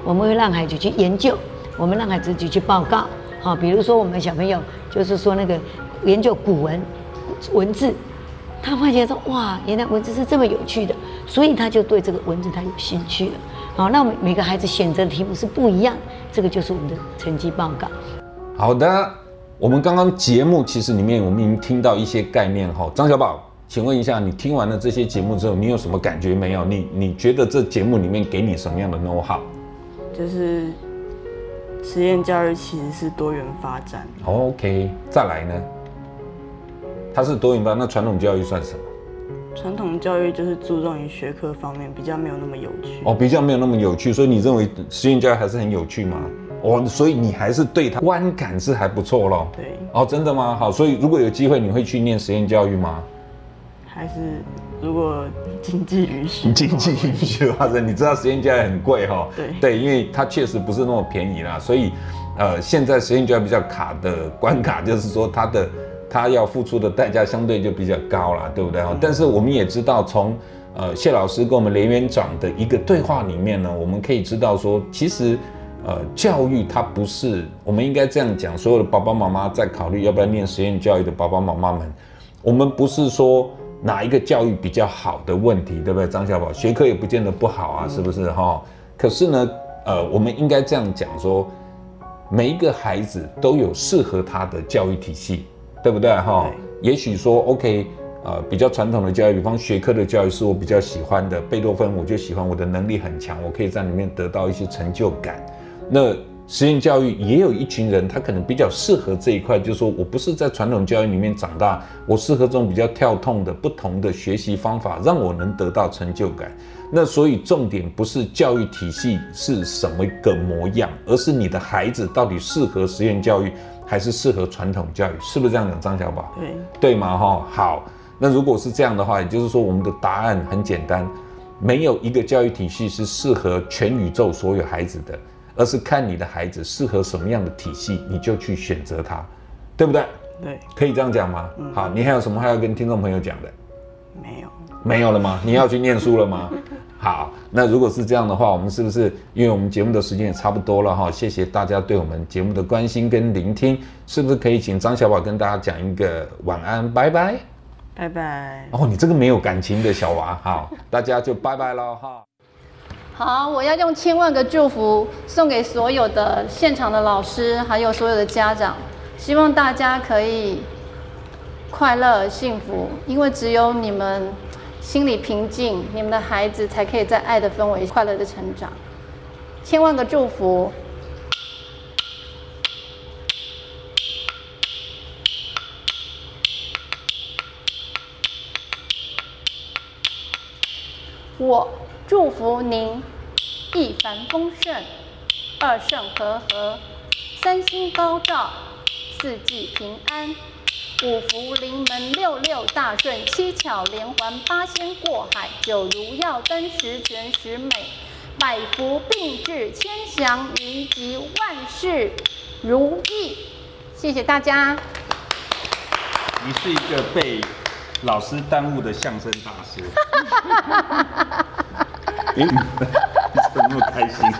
Speaker 5: 我们会让孩子去研究，我们让孩子去去报告。好，比如说我们小朋友就是说那个研究古文文字，他发现说哇，原来文字是这么有趣的，所以他就对这个文字他有兴趣了。好，那我们每个孩子选择的题目是不一样，这个就是我们的成绩报告。
Speaker 1: 好的，我们刚刚节目其实里面我们已经听到一些概念哈。张小宝，请问一下，你听完了这些节目之后，你有什么感觉没有？你你觉得这节目里面给你什么样的 know how？
Speaker 3: 就是。实验教育其实是多元发展。
Speaker 1: OK，再来呢？它是多元发展，那传统教育算什么？
Speaker 3: 传统教育就是注重于学科方面，比较没有那么有趣。
Speaker 1: 哦，比较没有那么有趣，所以你认为实验教育还是很有趣吗？哦，所以你还是对它观感是还不错咯。
Speaker 3: 对。
Speaker 1: 哦，真的吗？好，所以如果有机会，你会去念实验教育吗？
Speaker 3: 还是如果经济允许，
Speaker 1: 经济允许的话，你知道实验教育很贵哈。
Speaker 3: 对
Speaker 1: 对，因为它确实不是那么便宜啦，所以呃，现在实验教育比较卡的关卡就是说，它的它要付出的代价相对就比较高啦，对不对？嗯、但是我们也知道，从呃谢老师跟我们连园长的一个对话里面呢，我们可以知道说，其实呃教育它不是，我们应该这样讲，所有的爸爸妈妈在考虑要不要念实验教育的爸爸妈妈们，我们不是说。哪一个教育比较好的问题，对不对？张小宝，学科也不见得不好啊，是不是哈？可是呢，呃，我们应该这样讲说，每一个孩子都有适合他的教育体系，对不对哈？也许说，OK，呃，比较传统的教育，比方学科的教育是我比较喜欢的，贝多芬我就喜欢，我的能力很强，我可以在里面得到一些成就感。那实验教育也有一群人，他可能比较适合这一块，就是说我不是在传统教育里面长大，我适合这种比较跳痛的、不同的学习方法，让我能得到成就感。那所以重点不是教育体系是什么个模样，而是你的孩子到底适合实验教育还是适合传统教育，是不是这样讲？张小宝，
Speaker 3: 对
Speaker 1: 对吗？哈，好，那如果是这样的话，也就是说我们的答案很简单，没有一个教育体系是适合全宇宙所有孩子的。而是看你的孩子适合什么样的体系，你就去选择他，对不对？
Speaker 3: 对，
Speaker 1: 可以这样讲吗？嗯。好，你还有什么还要跟听众朋友讲的？
Speaker 3: 没有，
Speaker 1: 没有了吗？你要去念书了吗？好，那如果是这样的话，我们是不是因为我们节目的时间也差不多了哈？谢谢大家对我们节目的关心跟聆听，是不是可以请张小宝跟大家讲一个晚安，拜拜。
Speaker 3: 拜拜。
Speaker 7: 哦，你这个没有感情的小娃，好，大家就拜拜了哈。
Speaker 6: 好，我要用千万个祝福送给所有的现场的老师，还有所有的家长，希望大家可以快乐幸福，因为只有你们心里平静，你们的孩子才可以在爱的氛围快乐的成长。千万个祝福。我祝福您一帆风顺，二圣和合，三星高照，四季平安，五福临门，六六大顺，七巧连环，八仙过海，九如耀灯，十全十美，百福并至，千祥云集，万事如意。谢谢大家。
Speaker 1: 你是一个被老师耽误的相声大师。哎，怎么那么开心？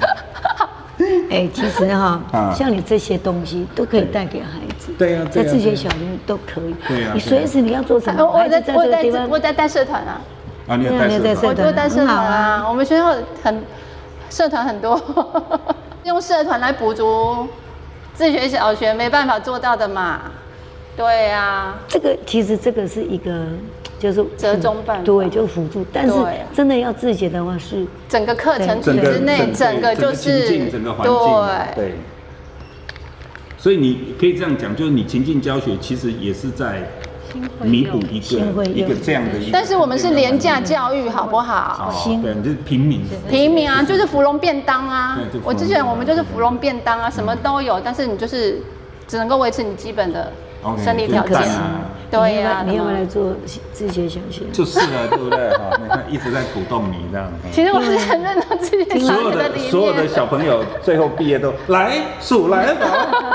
Speaker 5: 哎，其实哈，像你这些东西都可以带给孩子。
Speaker 1: 对呀，
Speaker 5: 在自学小学都可以。
Speaker 1: 对呀。
Speaker 5: 你随时你要做什么？
Speaker 6: 我在我在我在带社团啊。
Speaker 1: 啊，你有带社团？
Speaker 6: 我就带社团啊。我们学校很社团很多，用社团来补足自学小学没办法做到的嘛。对呀。
Speaker 5: 这个其实这个是一个。就是
Speaker 6: 折中办法，
Speaker 5: 对，就辅助。但是真的要自学的话，是
Speaker 6: 整个课程体制内，整个就是
Speaker 1: 整个环境，对。所以你可以这样讲，就是你情境教学其实也是在弥补一个一个这样的一个。
Speaker 6: 但是我们是廉价教育，好不好？
Speaker 1: 对，就是平民。
Speaker 6: 平民啊，就是芙蓉便当啊。我之前我们就是芙蓉便当啊，什么都有，但是你就是只能够维持你基本的生理条件。对呀，
Speaker 5: 你要不要来做自学小学？
Speaker 1: 就是了，对不对？哈，你看一直在鼓动你这样。
Speaker 6: 其实我是很认同自学小学的理念。
Speaker 1: 所有的所有的小朋友最后毕业都来数来宝。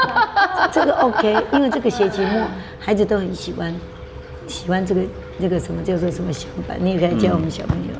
Speaker 5: 这个 OK，因为这个学期末孩子都很喜欢，喜欢这个这个什么叫做什么想法，你也可以教我们小朋友。